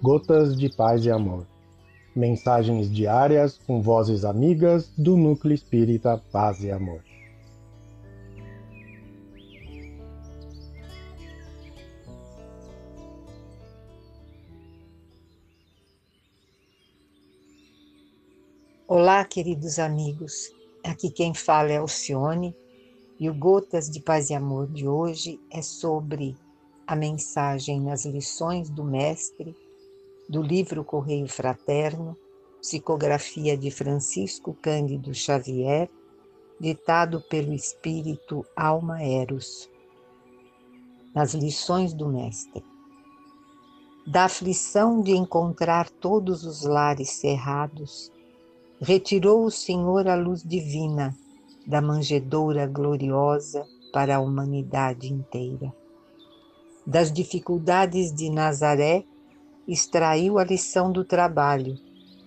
Gotas de Paz e Amor. Mensagens diárias com vozes amigas do Núcleo Espírita Paz e Amor. Olá, queridos amigos. Aqui quem fala é Alcione e o Gotas de Paz e Amor de hoje é sobre a mensagem nas lições do Mestre do livro Correio Fraterno, psicografia de Francisco Cândido Xavier, ditado pelo Espírito Alma Eros. Nas lições do Mestre. Da aflição de encontrar todos os lares cerrados, retirou o Senhor a luz divina da manjedoura gloriosa para a humanidade inteira. Das dificuldades de Nazaré, extraiu a lição do trabalho,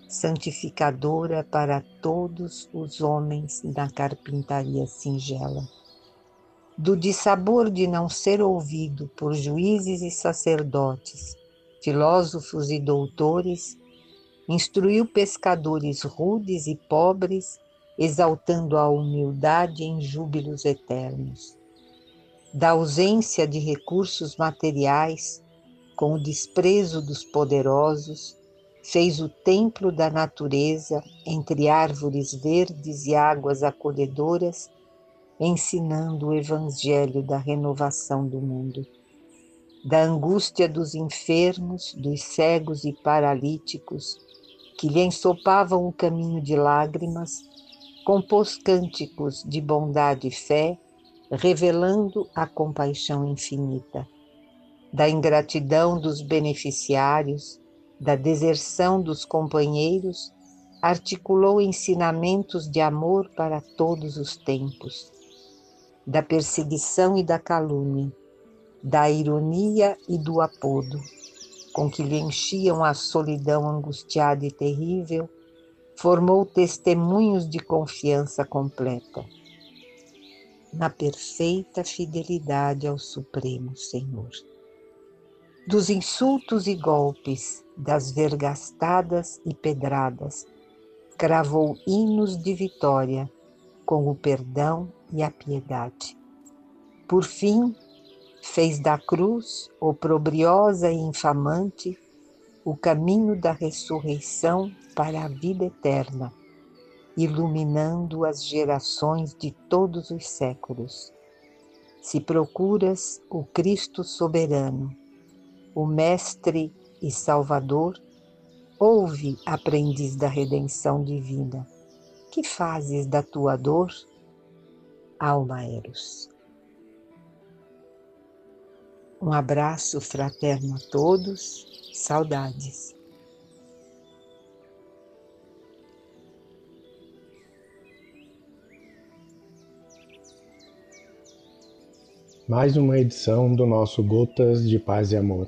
santificadora para todos os homens na carpintaria singela. Do dissabor de não ser ouvido por juízes e sacerdotes, filósofos e doutores, Instruiu pescadores rudes e pobres, exaltando a humildade em júbilos eternos. Da ausência de recursos materiais, com o desprezo dos poderosos, fez o templo da natureza entre árvores verdes e águas acolhedoras, ensinando o evangelho da renovação do mundo. Da angústia dos enfermos, dos cegos e paralíticos, que lhe ensopavam o caminho de lágrimas, compôs cânticos de bondade e fé, revelando a compaixão infinita. Da ingratidão dos beneficiários, da deserção dos companheiros, articulou ensinamentos de amor para todos os tempos. Da perseguição e da calúnia, da ironia e do apodo, com que lhe enchiam a solidão angustiada e terrível, formou testemunhos de confiança completa na perfeita fidelidade ao Supremo Senhor. Dos insultos e golpes, das vergastadas e pedradas, cravou hinos de vitória com o perdão e a piedade. Por fim, fez da cruz, oprobriosa e infamante, o caminho da ressurreição para a vida eterna, iluminando as gerações de todos os séculos. Se procuras o Cristo soberano, o Mestre e Salvador, ouve, aprendiz da redenção divina. Que fazes da tua dor? Alma Eros. Um abraço fraterno a todos, saudades. Mais uma edição do nosso Gotas de Paz e Amor.